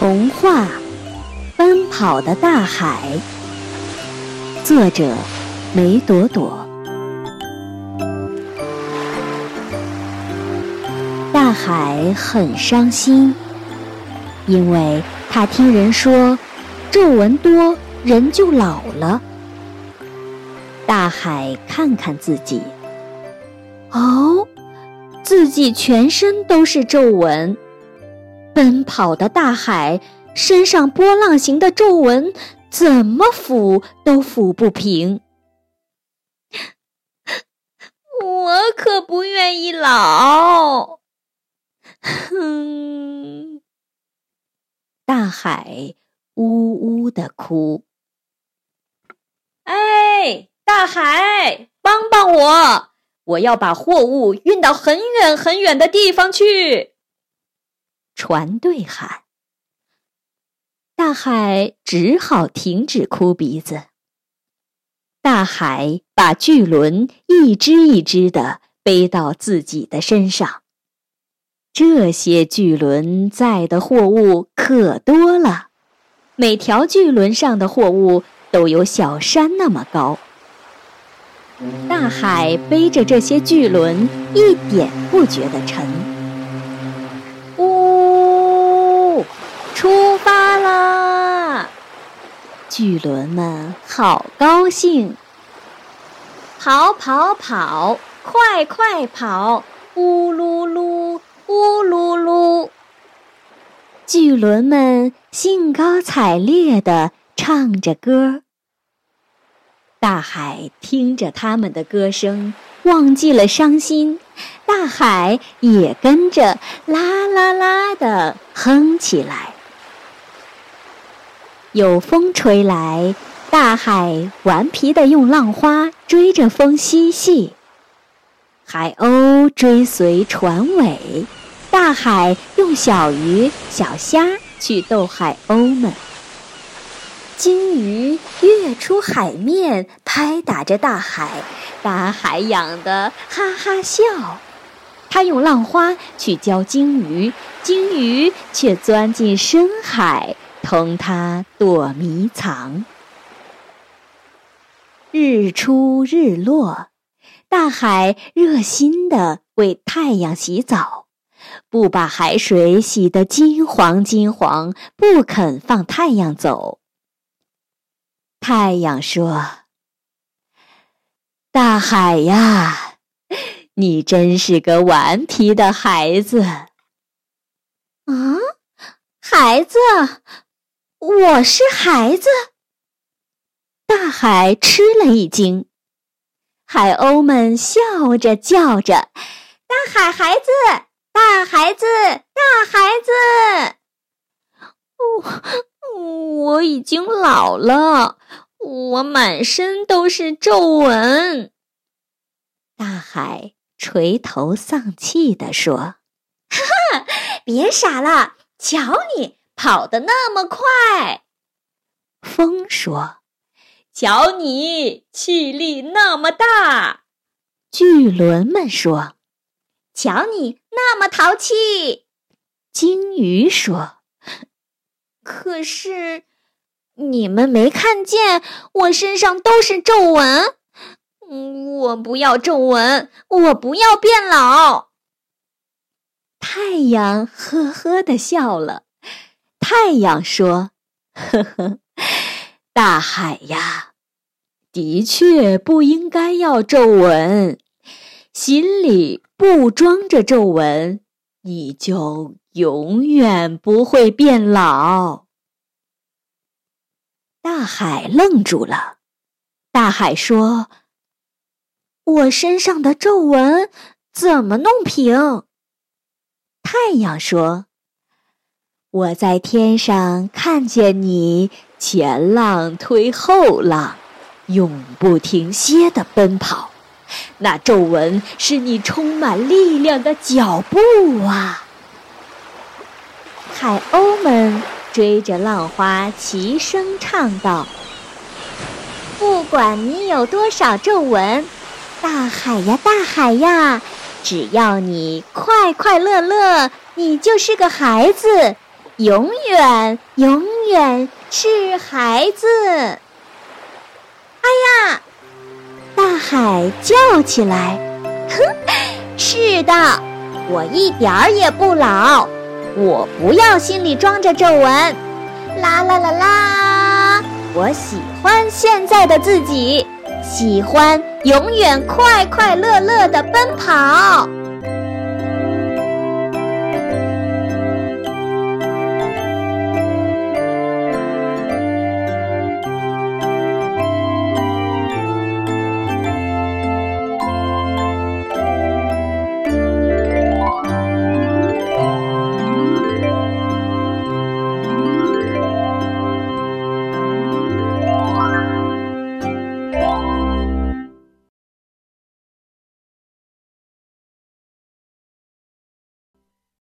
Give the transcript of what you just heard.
童话《奔跑的大海》，作者梅朵朵。大海很伤心，因为他听人说皱纹多人就老了。大海看看自己，哦，自己全身都是皱纹。奔跑的大海身上波浪形的皱纹，怎么抚都抚不平。我可不愿意老。哼，大海呜呜的哭。哎，大海，帮帮我！我要把货物运到很远很远的地方去。船队喊，大海只好停止哭鼻子。大海把巨轮一只一只的背到自己的身上。这些巨轮载的货物可多了，每条巨轮上的货物都有小山那么高。大海背着这些巨轮，一点不觉得沉。出发啦！巨轮们好高兴，跑跑跑，快快跑，呜噜噜。呜噜噜，巨轮们兴高采烈地唱着歌。大海听着他们的歌声，忘记了伤心，大海也跟着啦啦啦地哼起来。有风吹来，大海顽皮地用浪花追着风嬉戏，海鸥追随船尾。大海用小鱼、小虾去逗海鸥们，金鱼跃出海面，拍打着大海，大海痒得哈哈笑。他用浪花去教鲸鱼，鲸鱼却钻进深海，同他躲迷藏。日出日落，大海热心地为太阳洗澡。不把海水洗得金黄金黄，不肯放太阳走。太阳说：“大海呀，你真是个顽皮的孩子。”啊，孩子，我是孩子。大海吃了一惊，海鸥们笑着叫着：“大海孩子。”大孩子，大孩子，我我已经老了，我满身都是皱纹。大海垂头丧气地说：“哈哈，别傻了，瞧你跑得那么快。”风说：“瞧你气力那么大。”巨轮们说。瞧你那么淘气，鲸鱼说：“可是你们没看见我身上都是皱纹？我不要皱纹，我不要变老。”太阳呵呵的笑了。太阳说：“呵呵，大海呀，的确不应该要皱纹，心里。”不装着皱纹，你就永远不会变老。大海愣住了。大海说：“我身上的皱纹怎么弄平？”太阳说：“我在天上看见你前浪推后浪，永不停歇的奔跑。”那皱纹是你充满力量的脚步啊！海鸥们追着浪花齐声唱道：“不管你有多少皱纹，大海呀，大海呀，只要你快快乐乐，你就是个孩子，永远永远是孩子。哎呀！大海叫起来：“哼，是的，我一点儿也不老，我不要心里装着皱纹。啦啦啦啦，我喜欢现在的自己，喜欢永远快快乐乐的奔跑。”